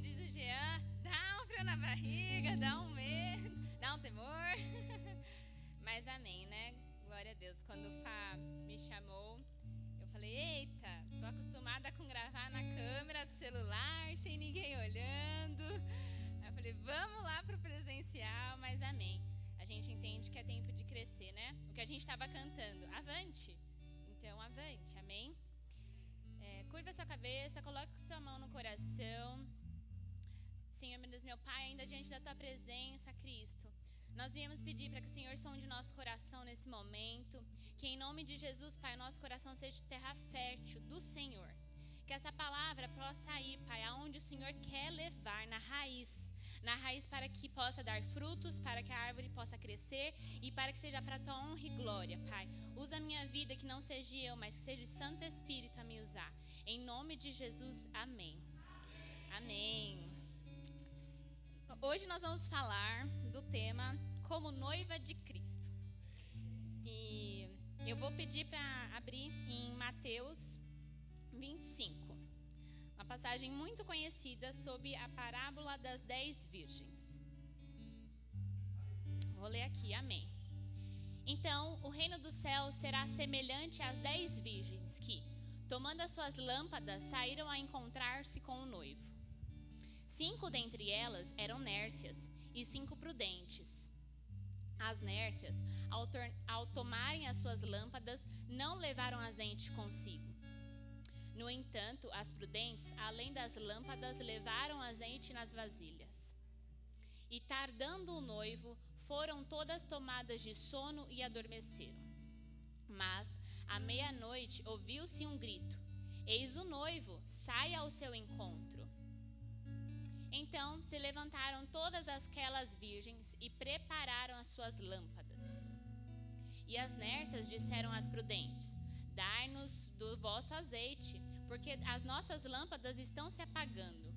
diz o Jean, dá um frio na barriga, dá um medo, dá um temor. Mas amém, né? Glória a Deus. Quando o Fá me chamou, eu falei: Eita, tô acostumada com gravar na câmera do celular, sem ninguém olhando. Aí eu falei: Vamos lá pro presencial, mas amém. A gente entende que é tempo de crescer, né? O que a gente estava cantando, avante. Então, avante, amém? É, curva sua cabeça, coloque sua mão no coração. Senhor, meu Pai, ainda diante da tua presença, Cristo. Nós viemos pedir para que o Senhor sonde nosso coração nesse momento. Que em nome de Jesus, Pai, nosso coração seja terra fértil do Senhor. Que essa palavra possa ir, Pai, aonde o Senhor quer levar, na raiz. Na raiz para que possa dar frutos, para que a árvore possa crescer e para que seja para a tua honra e glória, Pai. Usa a minha vida, que não seja eu, mas que seja o Santo Espírito a me usar. Em nome de Jesus, amém. Amém. Hoje nós vamos falar do tema como noiva de Cristo. E eu vou pedir para abrir em Mateus 25, uma passagem muito conhecida sobre a parábola das dez virgens. Vou ler aqui, amém. Então, o reino do céu será semelhante às dez virgens que, tomando as suas lâmpadas, saíram a encontrar-se com o noivo. Cinco dentre elas eram nércias e cinco prudentes. As nércias, ao, ao tomarem as suas lâmpadas, não levaram azeite consigo. No entanto, as prudentes, além das lâmpadas, levaram azeite nas vasilhas. E tardando o noivo, foram todas tomadas de sono e adormeceram. Mas, à meia-noite, ouviu-se um grito: Eis o noivo, saia ao seu encontro. Então se levantaram todas aquelas virgens e prepararam as suas lâmpadas. E as nércias disseram às prudentes: Dai-nos do vosso azeite, porque as nossas lâmpadas estão se apagando.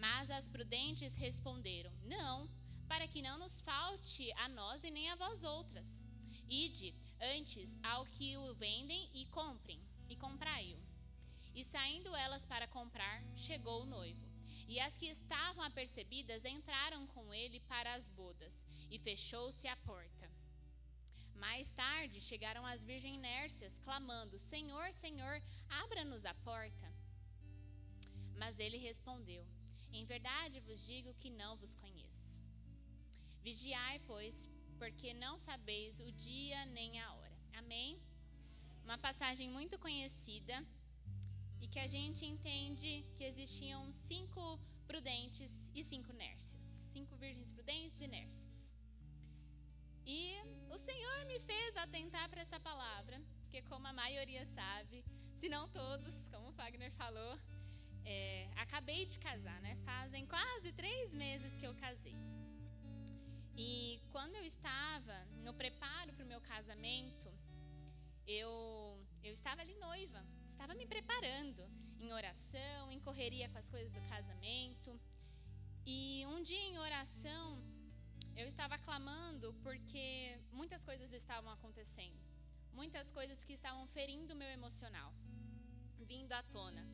Mas as prudentes responderam: Não, para que não nos falte a nós e nem a vós outras. Ide antes ao que o vendem e comprem, e comprai-o. E saindo elas para comprar, chegou o noivo. E as que estavam apercebidas entraram com ele para as bodas, e fechou-se a porta. Mais tarde chegaram as virgens nércias, clamando: Senhor, Senhor, abra-nos a porta. Mas ele respondeu: Em verdade vos digo que não vos conheço. Vigiai, pois, porque não sabeis o dia nem a hora. Amém? Uma passagem muito conhecida e que a gente entende que existiam cinco prudentes e cinco nércias. Cinco virgens prudentes e nércias. E o Senhor me fez atentar para essa palavra, porque como a maioria sabe, se não todos, como o Wagner falou, é, acabei de casar, né? Fazem quase três meses que eu casei. E quando eu estava no preparo para o meu casamento, eu, eu estava ali noiva, estava me preparando em oração, em correria com as coisas do casamento. E um dia em oração, eu estava clamando porque muitas coisas estavam acontecendo, muitas coisas que estavam ferindo o meu emocional, vindo à tona.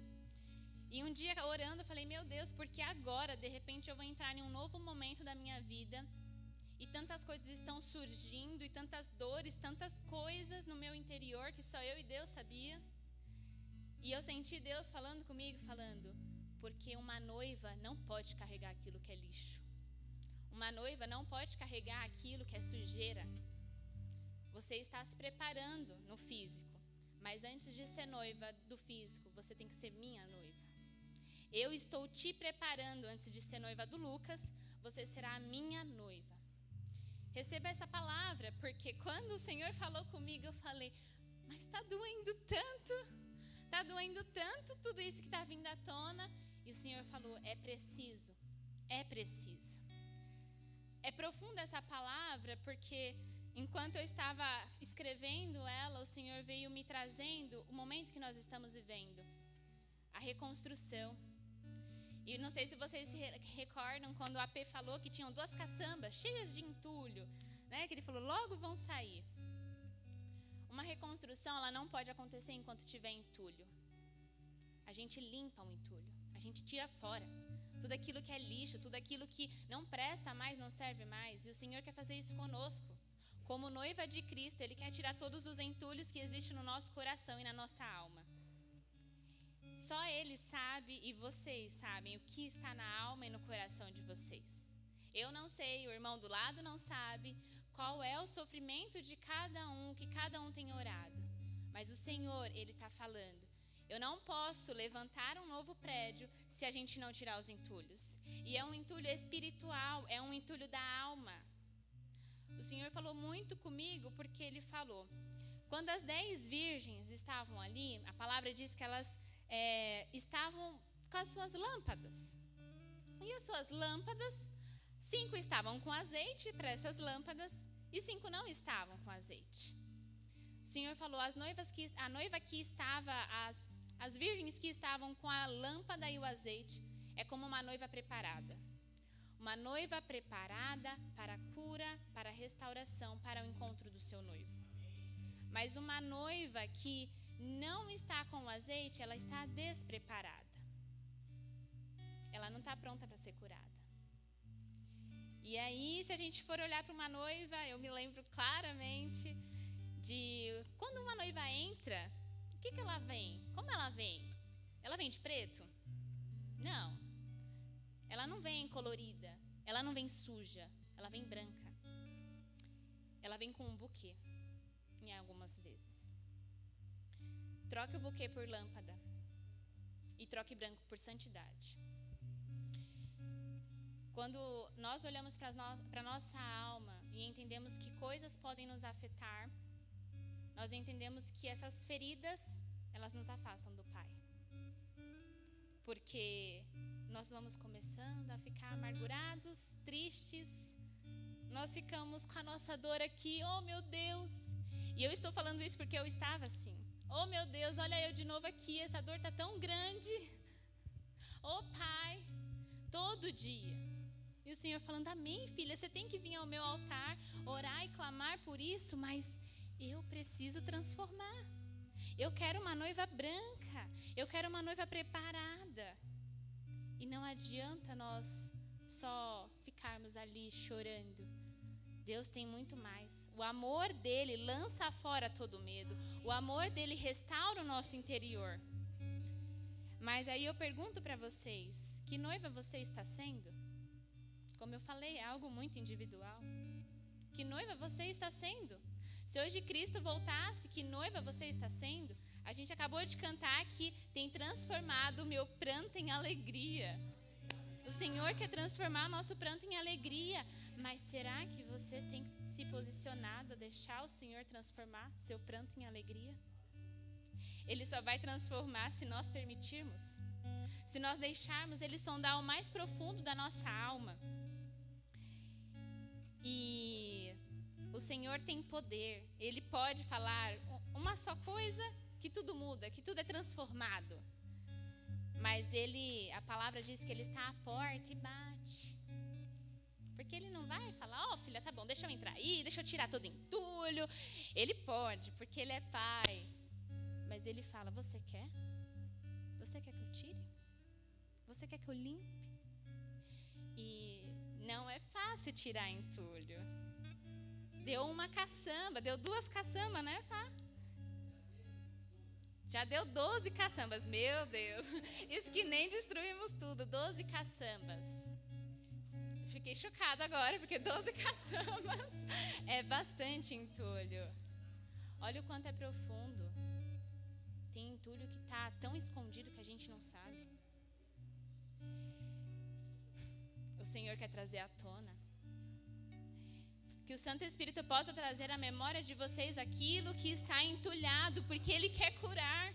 E um dia orando, eu falei: Meu Deus, porque agora, de repente, eu vou entrar em um novo momento da minha vida e tantas coisas estão surgindo, e tantas dores, tantas coisas no meu interior que só eu e Deus sabia. E eu senti Deus falando comigo, falando: porque uma noiva não pode carregar aquilo que é lixo. Uma noiva não pode carregar aquilo que é sujeira. Você está se preparando no físico, mas antes de ser noiva do físico, você tem que ser minha noiva. Eu estou te preparando antes de ser noiva do Lucas, você será a minha noiva. Receba essa palavra, porque quando o Senhor falou comigo, eu falei: Mas está doendo tanto, está doendo tanto tudo isso que está vindo à tona. E o Senhor falou: É preciso, é preciso. É profunda essa palavra, porque enquanto eu estava escrevendo ela, o Senhor veio me trazendo o momento que nós estamos vivendo a reconstrução e não sei se vocês se recordam quando o AP falou que tinham duas caçambas cheias de entulho, né? Que ele falou, logo vão sair. Uma reconstrução, ela não pode acontecer enquanto tiver entulho. A gente limpa o entulho. A gente tira fora. Tudo aquilo que é lixo, tudo aquilo que não presta mais, não serve mais. E o Senhor quer fazer isso conosco. Como noiva de Cristo, Ele quer tirar todos os entulhos que existem no nosso coração e na nossa alma. Só Ele sabe e vocês sabem o que está na alma e no coração de vocês. Eu não sei, o irmão do lado não sabe qual é o sofrimento de cada um, que cada um tem orado. Mas o Senhor, Ele está falando. Eu não posso levantar um novo prédio se a gente não tirar os entulhos. E é um entulho espiritual, é um entulho da alma. O Senhor falou muito comigo porque Ele falou. Quando as dez virgens estavam ali, a palavra diz que elas estavam com as suas lâmpadas. E as suas lâmpadas, cinco estavam com azeite para essas lâmpadas e cinco não estavam com azeite. O Senhor falou: as noivas que, a noiva que estava, as as virgens que estavam com a lâmpada e o azeite é como uma noiva preparada. Uma noiva preparada para a cura, para a restauração, para o encontro do seu noivo. Mas uma noiva que não está com o azeite, ela está despreparada. Ela não está pronta para ser curada. E aí, se a gente for olhar para uma noiva, eu me lembro claramente de quando uma noiva entra que, que ela vem? Como ela vem? Ela vem de preto? Não. Ela não vem colorida. Ela não vem suja. Ela vem branca. Ela vem com um buquê, em algumas vezes. Troque o buquê por lâmpada. E troque branco por santidade. Quando nós olhamos para a nossa alma e entendemos que coisas podem nos afetar, nós entendemos que essas feridas, elas nos afastam do Pai. Porque nós vamos começando a ficar amargurados, tristes. Nós ficamos com a nossa dor aqui, oh meu Deus. E eu estou falando isso porque eu estava assim. Oh meu Deus, olha eu de novo aqui, essa dor está tão grande. Oh Pai, todo dia. E o Senhor falando, amém, filha, você tem que vir ao meu altar, orar e clamar por isso, mas eu preciso transformar. Eu quero uma noiva branca. Eu quero uma noiva preparada. E não adianta nós só ficarmos ali chorando. Deus tem muito mais. O amor dele lança fora todo medo. O amor dele restaura o nosso interior. Mas aí eu pergunto para vocês: que noiva você está sendo? Como eu falei, é algo muito individual. Que noiva você está sendo? Se hoje Cristo voltasse, que noiva você está sendo? A gente acabou de cantar que tem transformado o meu pranto em alegria. O Senhor quer transformar nosso pranto em alegria. Mas será que você tem se posicionado a deixar o Senhor transformar seu pranto em alegria? Ele só vai transformar se nós permitirmos. Se nós deixarmos Ele sondar o mais profundo da nossa alma. E o Senhor tem poder. Ele pode falar uma só coisa que tudo muda, que tudo é transformado. Mas ele, a palavra diz que ele está à porta e bate. Porque ele não vai falar, ó oh, filha, tá bom, deixa eu entrar aí, deixa eu tirar todo entulho. Ele pode, porque ele é pai. Mas ele fala, você quer? Você quer que eu tire? Você quer que eu limpe? E não é fácil tirar entulho. Deu uma caçamba, deu duas caçambas, né, pá? Já deu 12 caçambas, meu Deus. Isso que nem destruímos tudo, 12 caçambas. Fiquei chocada agora, porque 12 caçambas é bastante entulho. Olha o quanto é profundo. Tem entulho que está tão escondido que a gente não sabe. O Senhor quer trazer à tona. Que o Santo Espírito possa trazer à memória de vocês aquilo que está entulhado, porque Ele quer curar.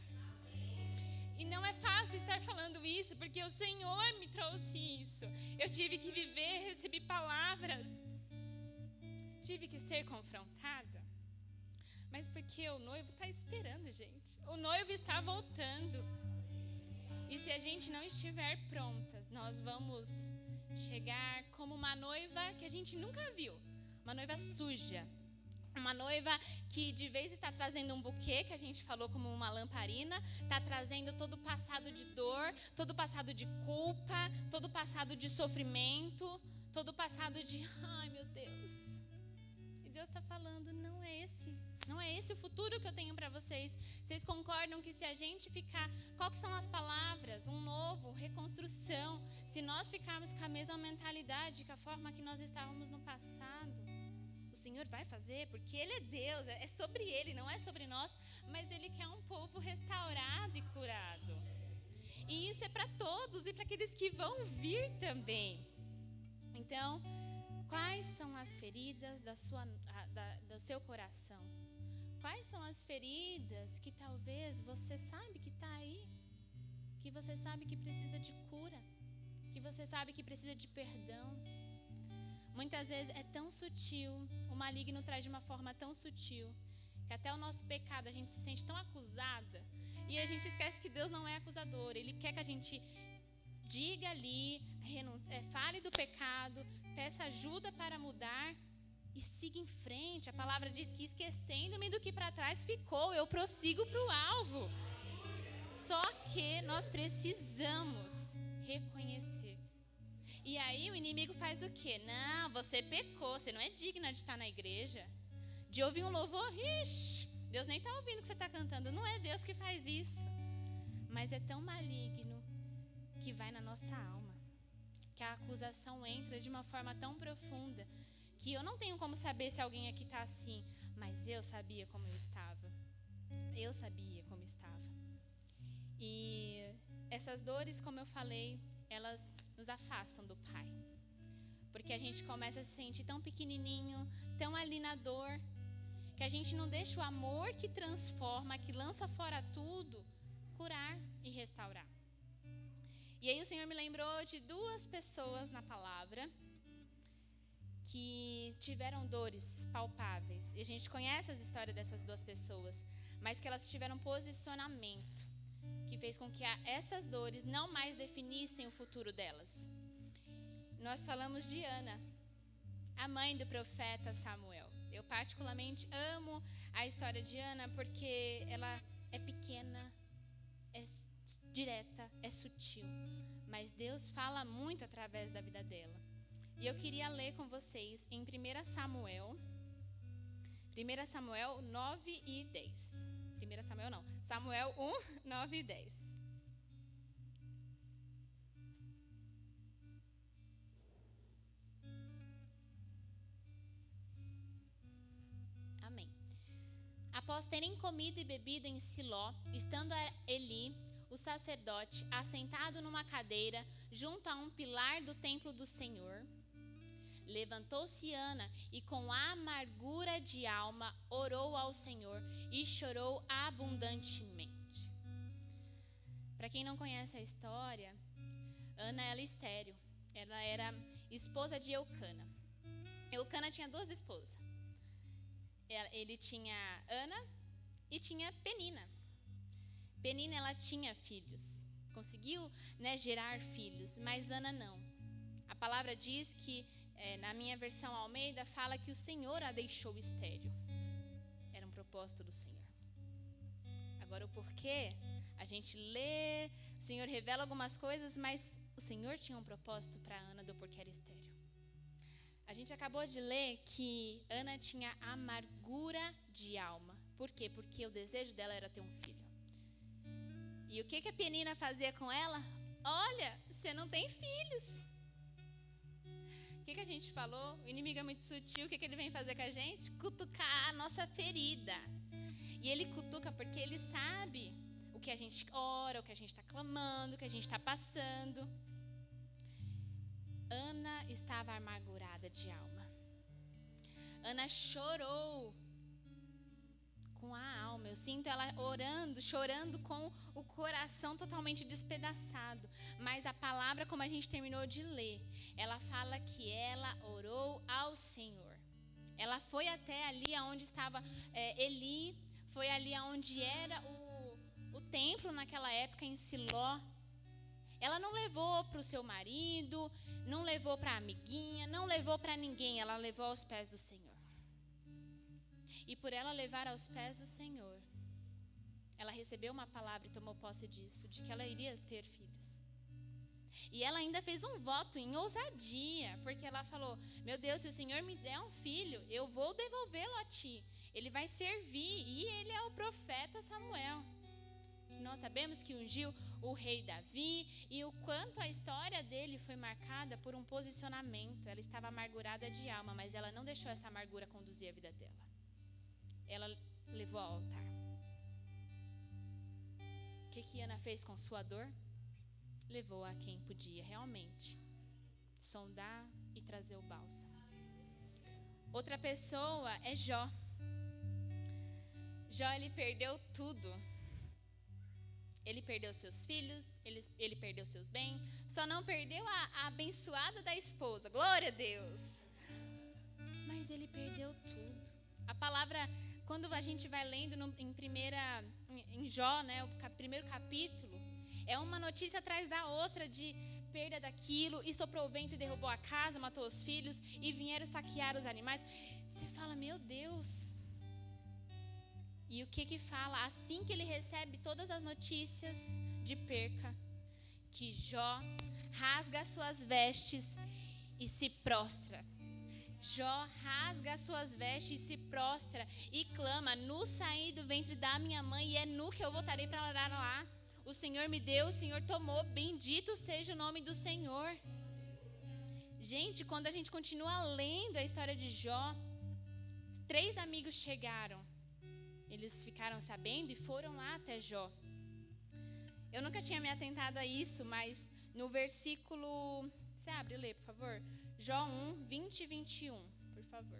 E não é fácil estar falando isso, porque o Senhor me trouxe isso. Eu tive que viver, recebi palavras. Tive que ser confrontada. Mas porque o noivo está esperando, gente. O noivo está voltando. E se a gente não estiver prontas, nós vamos chegar como uma noiva que a gente nunca viu uma noiva suja, Uma noiva que de vez está trazendo um buquê, que a gente falou como uma lamparina, está trazendo todo o passado de dor, todo o passado de culpa, todo o passado de sofrimento, todo o passado de, ai meu Deus. E Deus está falando, não é esse, não é esse o futuro que eu tenho para vocês. Vocês concordam que se a gente ficar, qual que são as palavras? Um novo, reconstrução. Se nós ficarmos com a mesma mentalidade, com a forma que nós estávamos no passado, Senhor vai fazer, porque Ele é Deus, é sobre Ele, não é sobre nós, mas Ele quer um povo restaurado e curado. E isso é para todos e para aqueles que vão vir também. Então, quais são as feridas da sua, da, do seu coração? Quais são as feridas que talvez você sabe que está aí? Que você sabe que precisa de cura? Que você sabe que precisa de perdão? Muitas vezes é tão sutil, o maligno traz de uma forma tão sutil, que até o nosso pecado a gente se sente tão acusada e a gente esquece que Deus não é acusador. Ele quer que a gente diga ali, é, fale do pecado, peça ajuda para mudar e siga em frente. A palavra diz que esquecendo-me do que para trás ficou, eu prossigo para o alvo. Só que nós precisamos reconhecer e aí o inimigo faz o quê? Não, você pecou, você não é digna de estar na igreja. De ouvir um louvor, ixi, Deus nem está ouvindo o que você está cantando. Não é Deus que faz isso. Mas é tão maligno que vai na nossa alma. Que a acusação entra de uma forma tão profunda que eu não tenho como saber se alguém aqui está assim. Mas eu sabia como eu estava. Eu sabia como estava. E essas dores, como eu falei, elas nos afastam do Pai. Porque a gente começa a se sentir tão pequenininho, tão ali na dor, que a gente não deixa o amor que transforma, que lança fora tudo, curar e restaurar. E aí o Senhor me lembrou de duas pessoas na palavra que tiveram dores palpáveis. E a gente conhece as histórias dessas duas pessoas, mas que elas tiveram posicionamento que fez com que essas dores não mais definissem o futuro delas. Nós falamos de Ana, a mãe do profeta Samuel. Eu particularmente amo a história de Ana porque ela é pequena, é direta, é sutil, mas Deus fala muito através da vida dela. E eu queria ler com vocês em 1 Samuel, 1 Samuel 9 e 10. 1 Samuel não. Samuel 1, 9 e 10. Amém. Após terem comido e bebido em Siló, estando Eli, o sacerdote, assentado numa cadeira junto a um pilar do templo do Senhor, Levantou-se Ana e, com amargura de alma, orou ao Senhor e chorou abundantemente. Para quem não conhece a história, Ana era estéreo. Ela era esposa de Eucana. Eucana tinha duas esposas. Ele tinha Ana e tinha Penina. Penina ela tinha filhos, conseguiu né, gerar filhos, mas Ana não. A palavra diz que é, na minha versão Almeida, fala que o Senhor a deixou estéreo. Era um propósito do Senhor. Agora, o porquê, a gente lê, o Senhor revela algumas coisas, mas o Senhor tinha um propósito para Ana do porquê era estéreo. A gente acabou de ler que Ana tinha amargura de alma. Por quê? Porque o desejo dela era ter um filho. E o que, que a Penina fazia com ela? Olha, você não tem filhos que, que a gente falou? O inimigo é muito sutil. O que, que ele vem fazer com a gente? Cutucar a nossa ferida. E ele cutuca porque ele sabe o que a gente ora, o que a gente está clamando, o que a gente está passando. Ana estava amargurada de alma. Ana chorou com a alma. Eu sinto ela orando, chorando com o coração totalmente despedaçado. Mas a palavra, como a gente terminou de ler, ela fala que ela orou ao Senhor. Ela foi até ali onde estava é, Eli, foi ali onde era o, o templo naquela época em Siló. Ela não levou para o seu marido, não levou para a amiguinha, não levou para ninguém, ela levou aos pés do Senhor. E por ela levar aos pés do Senhor, ela recebeu uma palavra e tomou posse disso, de que ela iria ter filhos. E ela ainda fez um voto em ousadia, porque ela falou: Meu Deus, se o Senhor me der um filho, eu vou devolvê-lo a ti. Ele vai servir, e ele é o profeta Samuel. Nós sabemos que ungiu o rei Davi e o quanto a história dele foi marcada por um posicionamento. Ela estava amargurada de alma, mas ela não deixou essa amargura conduzir a vida dela. Ela levou ao altar. O que, que Ana fez com sua dor? Levou a quem podia realmente sondar e trazer o bálsamo. Outra pessoa é Jó. Jó ele perdeu tudo. Ele perdeu seus filhos, ele, ele perdeu seus bens, só não perdeu a, a abençoada da esposa. Glória a Deus! Mas ele perdeu tudo. A palavra, quando a gente vai lendo no, em primeira, em, Jó, né, o cap, primeiro capítulo, é uma notícia atrás da outra de perda daquilo, e soprou o vento e derrubou a casa, matou os filhos, e vieram saquear os animais. Você fala, meu Deus, e o que que fala? Assim que ele recebe todas as notícias de perca, que Jó rasga suas vestes e se prostra. Jó rasga suas vestes se prostra e clama: Nu saí do ventre da minha mãe e é nu que eu voltarei para lá. O Senhor me deu, o Senhor tomou, bendito seja o nome do Senhor. Gente, quando a gente continua lendo a história de Jó, três amigos chegaram eles ficaram sabendo e foram lá até Jó. Eu nunca tinha me atentado a isso, mas no versículo. Você abre lê, por favor. Jó 1, 20 e 21, por favor.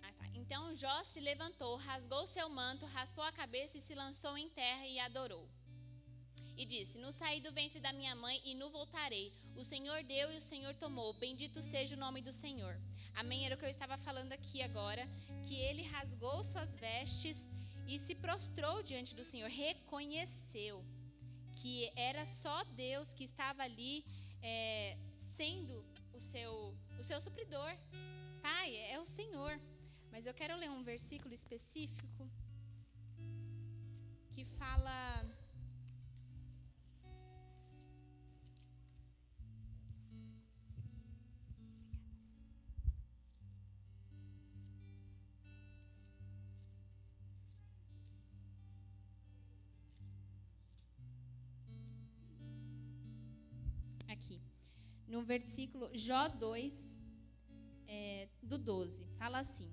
Ah, tá. Então Jó se levantou, rasgou seu manto, raspou a cabeça e se lançou em terra e adorou. E disse: No saí do ventre da minha mãe e no voltarei. O Senhor deu e o Senhor tomou. Bendito seja o nome do Senhor. Amém? Era o que eu estava falando aqui agora. Que ele rasgou suas vestes e se prostrou diante do Senhor. Reconheceu que era só Deus que estava ali é, sendo o seu, o seu supridor. Pai, é o Senhor. Mas eu quero ler um versículo específico que fala aqui. No versículo Jó 2, é, do 12, fala assim: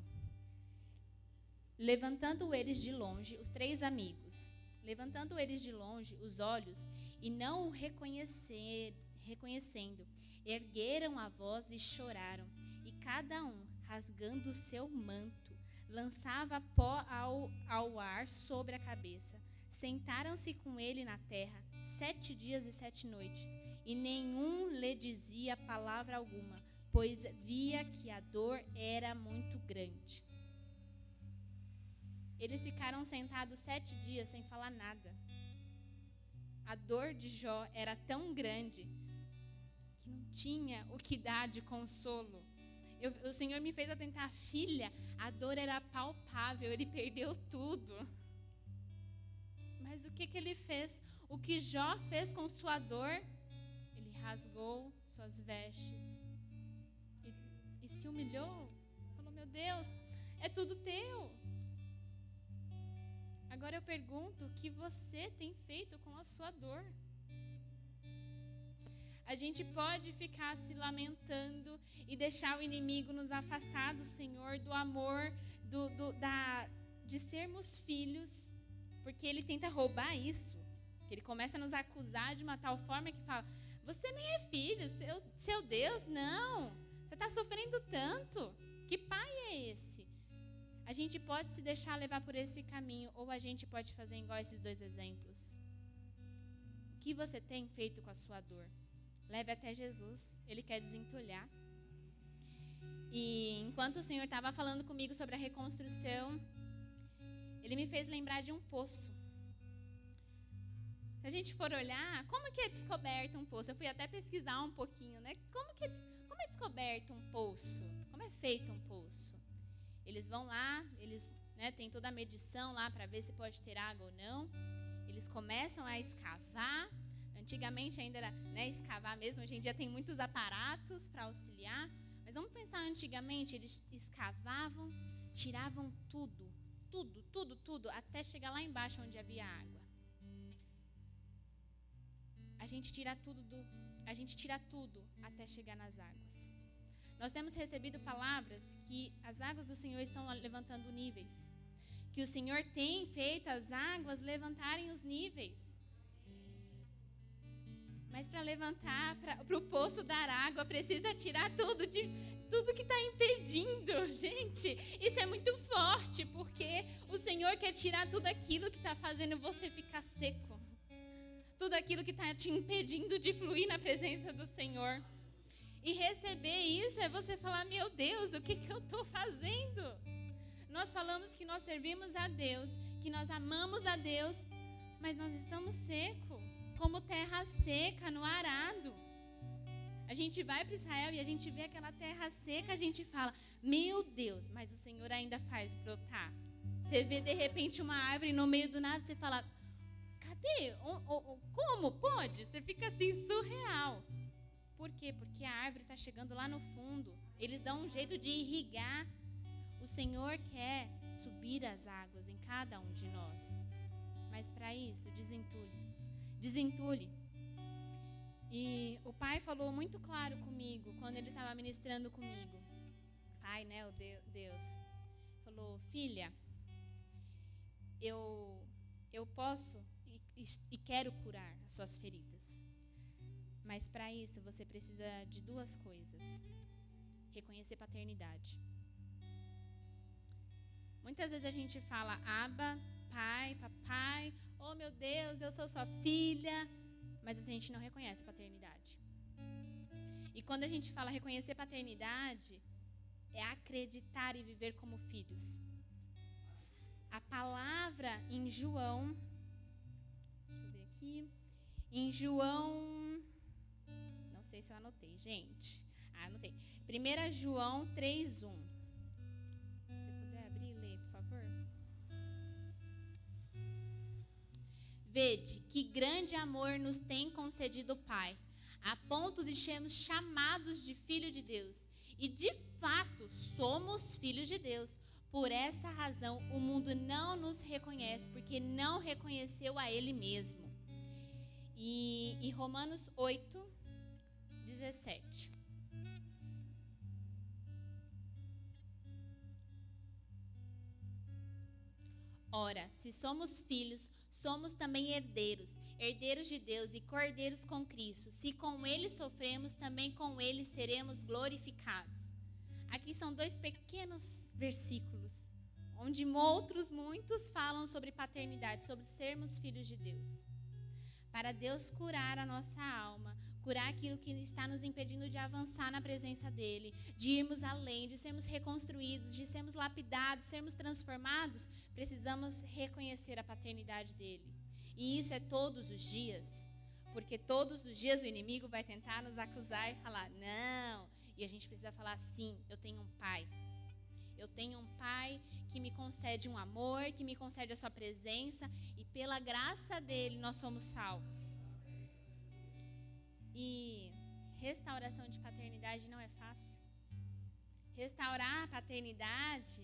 Levantando eles de longe, os três amigos, levantando eles de longe os olhos e não o reconhecer, reconhecendo, ergueram a voz e choraram, e cada um, rasgando o seu manto, lançava pó ao, ao ar sobre a cabeça. Sentaram-se com ele na terra sete dias e sete noites e nenhum lhe dizia palavra alguma, pois via que a dor era muito grande. Eles ficaram sentados sete dias sem falar nada. A dor de Jó era tão grande que não tinha o que dar de consolo. Eu, o Senhor me fez atentar, filha, a dor era palpável, ele perdeu tudo. Mas o que, que ele fez? O que Jó fez com sua dor rasgou suas vestes e, e se humilhou. Falou: Meu Deus, é tudo teu. Agora eu pergunto: o que você tem feito com a sua dor? A gente pode ficar se lamentando e deixar o inimigo nos afastar do Senhor, do amor, do, do, da, de sermos filhos, porque ele tenta roubar isso. Ele começa a nos acusar de uma tal forma que fala: você nem é filho, seu, seu Deus, não. Você está sofrendo tanto. Que pai é esse? A gente pode se deixar levar por esse caminho, ou a gente pode fazer igual esses dois exemplos. O que você tem feito com a sua dor? Leve até Jesus, Ele quer desentulhar. E enquanto o Senhor estava falando comigo sobre a reconstrução, Ele me fez lembrar de um poço. Se a gente for olhar, como que é descoberto um poço? Eu fui até pesquisar um pouquinho, né? Como que é, como é descoberto um poço? Como é feito um poço? Eles vão lá, eles né, toda a medição lá para ver se pode ter água ou não. Eles começam a escavar. Antigamente ainda era né, escavar mesmo, hoje em dia tem muitos aparatos para auxiliar. Mas vamos pensar antigamente, eles escavavam, tiravam tudo, tudo, tudo, tudo, até chegar lá embaixo onde havia água. A gente tira tudo do, a gente tira tudo até chegar nas águas. Nós temos recebido palavras que as águas do Senhor estão levantando níveis. Que o Senhor tem feito as águas levantarem os níveis. Mas para levantar, para o poço dar água, precisa tirar tudo de tudo que está impedindo, gente. Isso é muito forte, porque o Senhor quer tirar tudo aquilo que está fazendo você ficar seco. Tudo aquilo que está te impedindo de fluir na presença do Senhor. E receber isso é você falar: meu Deus, o que, que eu estou fazendo? Nós falamos que nós servimos a Deus, que nós amamos a Deus, mas nós estamos seco, como terra seca no arado. A gente vai para Israel e a gente vê aquela terra seca, a gente fala: Meu Deus, mas o Senhor ainda faz brotar. Você vê de repente uma árvore no meio do nada, você fala: Cadê? Como pode? Você fica assim surreal. Por quê? Porque a árvore está chegando lá no fundo. Eles dão um jeito de irrigar. O Senhor quer subir as águas em cada um de nós. Mas para isso, desentule. Desentule. E o pai falou muito claro comigo quando ele estava ministrando comigo. Pai, né, o Deus, falou: "Filha, eu eu posso e, quero curar as suas feridas. Mas para isso você precisa de duas coisas: reconhecer paternidade. Muitas vezes a gente fala aba, pai, papai, oh meu Deus, eu sou sua filha, mas a gente não reconhece paternidade. E quando a gente fala reconhecer paternidade, é acreditar e viver como filhos. A palavra em João, aqui, em João sei se eu anotei, gente. Ah, anotei. 1 João 3:1. Se puder abrir e ler, por favor. Vede que grande amor nos tem concedido o Pai, a ponto de sermos chamados de filho de Deus. E de fato somos filhos de Deus. Por essa razão, o mundo não nos reconhece, porque não reconheceu a Ele mesmo. E, e Romanos 8, 17. Ora, se somos filhos, somos também herdeiros, herdeiros de Deus e cordeiros com Cristo. Se com Ele sofremos, também com Ele seremos glorificados. Aqui são dois pequenos versículos, onde outros muitos falam sobre paternidade, sobre sermos filhos de Deus. Para Deus curar a nossa alma, curar aquilo que está nos impedindo de avançar na presença dEle, de irmos além, de sermos reconstruídos, de sermos lapidados, sermos transformados, precisamos reconhecer a paternidade dEle. E isso é todos os dias, porque todos os dias o inimigo vai tentar nos acusar e falar: não. E a gente precisa falar: sim, eu tenho um pai. Eu tenho um pai que me concede um amor, que me concede a sua presença, e pela graça dele nós somos salvos. E restauração de paternidade não é fácil. Restaurar a paternidade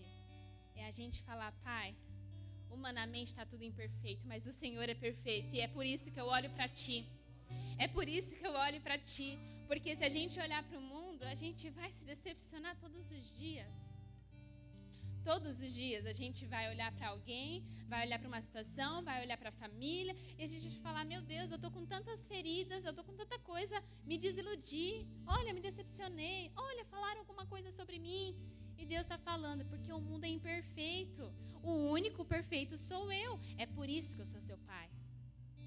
é a gente falar, pai, humanamente está tudo imperfeito, mas o Senhor é perfeito e é por isso que eu olho para ti. É por isso que eu olho para ti, porque se a gente olhar para o mundo, a gente vai se decepcionar todos os dias. Todos os dias a gente vai olhar para alguém, vai olhar para uma situação, vai olhar para a família e a gente vai falar: Meu Deus, eu estou com tantas feridas, eu estou com tanta coisa, me desiludi. Olha, me decepcionei. Olha, falaram alguma coisa sobre mim. E Deus está falando, porque o mundo é imperfeito. O único perfeito sou eu. É por isso que eu sou seu pai.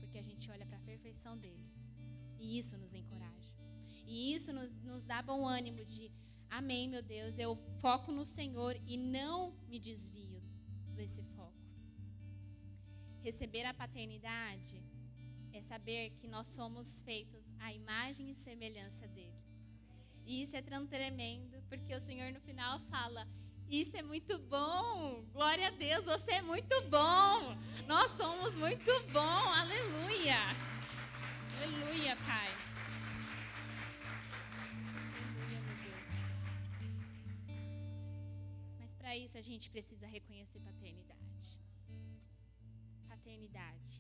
Porque a gente olha para a perfeição dele. E isso nos encoraja. E isso nos, nos dá bom ânimo de Amém, meu Deus. Eu foco no Senhor e não me desvio desse foco. Receber a paternidade é saber que nós somos feitos à imagem e semelhança dele. E isso é tão tremendo, porque o Senhor no final fala: Isso é muito bom. Glória a Deus, você é muito bom. Nós somos muito bom. Aleluia. Aleluia, Pai. Para isso a gente precisa reconhecer paternidade. Paternidade.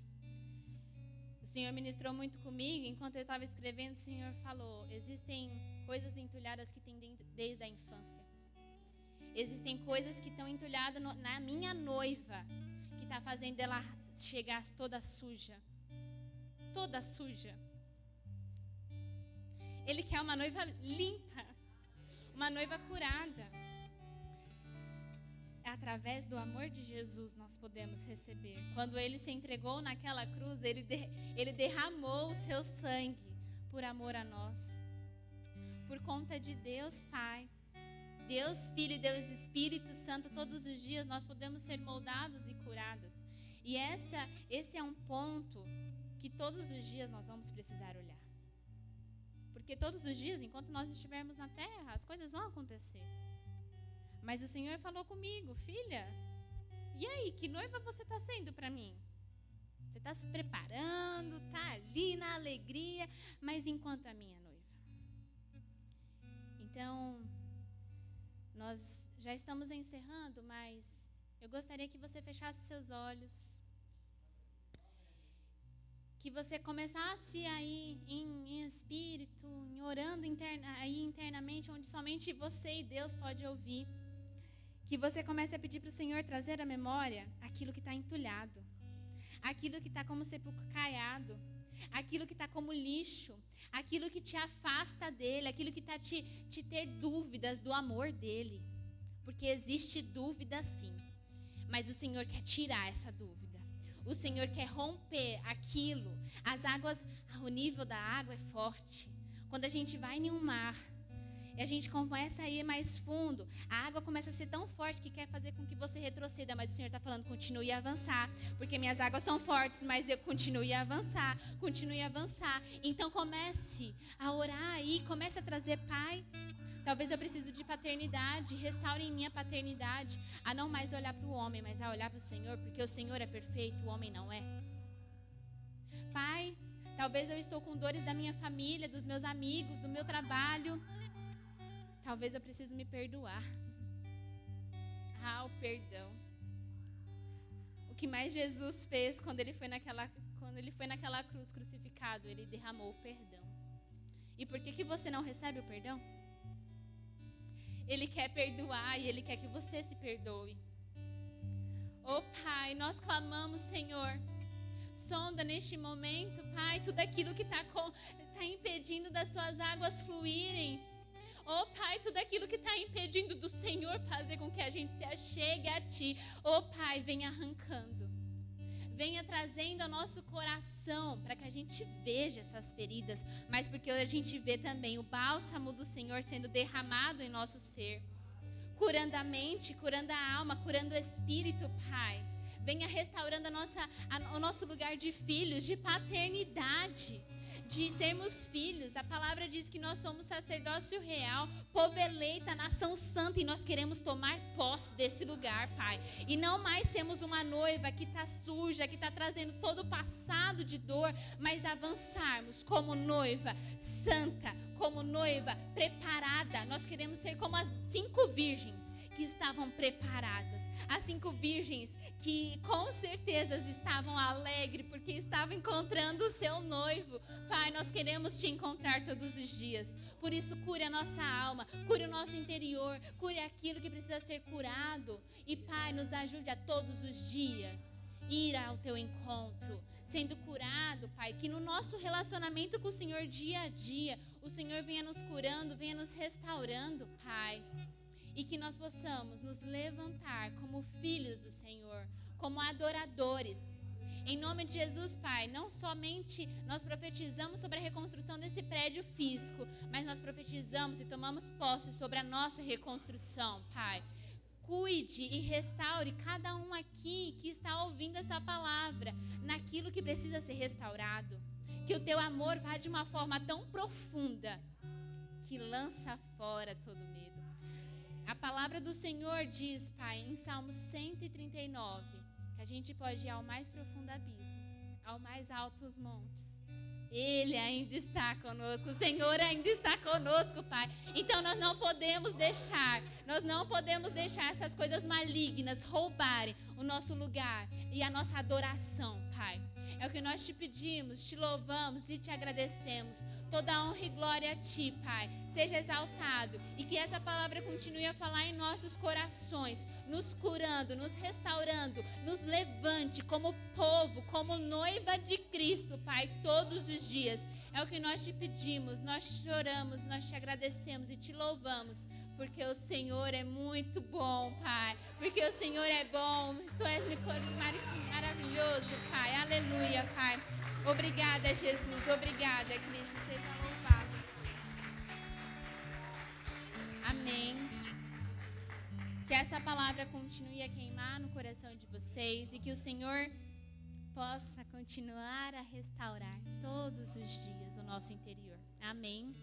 O Senhor ministrou muito comigo. Enquanto eu estava escrevendo, o Senhor falou: existem coisas entulhadas que tem desde a infância. Existem coisas que estão entulhadas no, na minha noiva, que está fazendo ela chegar toda suja. Toda suja. Ele quer uma noiva limpa, uma noiva curada. Através do amor de Jesus nós podemos receber. Quando ele se entregou naquela cruz, ele, de, ele derramou o seu sangue por amor a nós por conta de Deus Pai. Deus Filho e Deus Espírito Santo, todos os dias nós podemos ser moldados e curadas. E essa, esse é um ponto que todos os dias nós vamos precisar olhar. Porque todos os dias, enquanto nós estivermos na terra, as coisas vão acontecer. Mas o Senhor falou comigo, filha, e aí, que noiva você está sendo para mim? Você está se preparando, está ali na alegria, mas enquanto a minha então, nós já estamos encerrando, mas eu gostaria que você fechasse seus olhos. Que você começasse aí em, em espírito, em orando interna, aí internamente, onde somente você e Deus pode ouvir. Que você comece a pedir para o Senhor trazer à memória aquilo que está entulhado, aquilo que está como sepulcro caiado aquilo que está como lixo, aquilo que te afasta dele, aquilo que está te, te ter dúvidas do amor dele. Porque existe dúvida sim, mas o Senhor quer tirar essa dúvida. O Senhor quer romper aquilo. As águas, o nível da água é forte. Quando a gente vai em um mar, e a gente começa a ir mais fundo, a água começa a ser tão forte que quer fazer com que você retroceda, mas o Senhor está falando, continue a avançar, porque minhas águas são fortes, mas eu continue a avançar, continue a avançar. Então comece a orar aí, comece a trazer Pai. Talvez eu precise de paternidade, restaure em minha paternidade, a não mais olhar para o homem, mas a olhar para o Senhor, porque o Senhor é perfeito, o homem não é. Pai, talvez eu estou com dores da minha família, dos meus amigos, do meu trabalho. Talvez eu precise me perdoar. Ah, o perdão. O que mais Jesus fez quando ele foi naquela, quando ele foi naquela cruz crucificado, ele derramou o perdão. E por que, que você não recebe o perdão? Ele quer perdoar e ele quer que você se perdoe. Oh Pai, nós clamamos, Senhor. Sonda neste momento, Pai, tudo aquilo que está tá impedindo das suas águas fluírem. Oh Pai, tudo aquilo que está impedindo do Senhor fazer com que a gente se achegue a Ti. Oh Pai, venha arrancando. Venha trazendo ao nosso coração para que a gente veja essas feridas, mas porque a gente vê também o bálsamo do Senhor sendo derramado em nosso ser, curando a mente, curando a alma, curando o espírito, Pai. Venha restaurando a nossa, a, o nosso lugar de filhos, de paternidade de sermos filhos. A palavra diz que nós somos sacerdócio real, povo eleita, nação santa, e nós queremos tomar posse desse lugar, Pai. E não mais sermos uma noiva que está suja, que está trazendo todo o passado de dor, mas avançarmos como noiva santa, como noiva preparada. Nós queremos ser como as cinco virgens que estavam preparadas as cinco virgens que com certeza estavam alegres porque estavam encontrando o seu noivo. Pai, nós queremos te encontrar todos os dias. Por isso, cure a nossa alma, cure o nosso interior, cure aquilo que precisa ser curado. E, Pai, nos ajude a todos os dias ir ao teu encontro, sendo curado, Pai, que no nosso relacionamento com o Senhor dia a dia, o Senhor venha nos curando, venha nos restaurando, Pai e que nós possamos nos levantar como filhos do Senhor, como adoradores. Em nome de Jesus, Pai, não somente nós profetizamos sobre a reconstrução desse prédio físico, mas nós profetizamos e tomamos posse sobre a nossa reconstrução, Pai. Cuide e restaure cada um aqui que está ouvindo essa palavra naquilo que precisa ser restaurado. Que o teu amor vá de uma forma tão profunda que lança fora todo medo. A palavra do Senhor diz, Pai, em Salmo 139, que a gente pode ir ao mais profundo abismo, ao mais altos montes ele ainda está conosco, o Senhor ainda está conosco, Pai. Então nós não podemos deixar, nós não podemos deixar essas coisas malignas roubarem o nosso lugar e a nossa adoração, Pai. É o que nós te pedimos, te louvamos e te agradecemos. Toda honra e glória a ti, Pai. Seja exaltado e que essa palavra continue a falar em nossos corações, nos curando, nos restaurando, nos levante como povo, como noiva de Cristo, Pai, todos os dias. É o que nós te pedimos, nós choramos, nós te agradecemos e te louvamos porque o Senhor é muito bom, Pai. Porque o Senhor é bom. Tu és maravilhoso, Pai. Aleluia, Pai. Obrigada, Jesus. Obrigada, Cristo. Seja louvado. Amém. Que essa palavra continue a queimar no coração de vocês e que o Senhor possa continuar a restaurar todos os dias o nosso interior. Amém.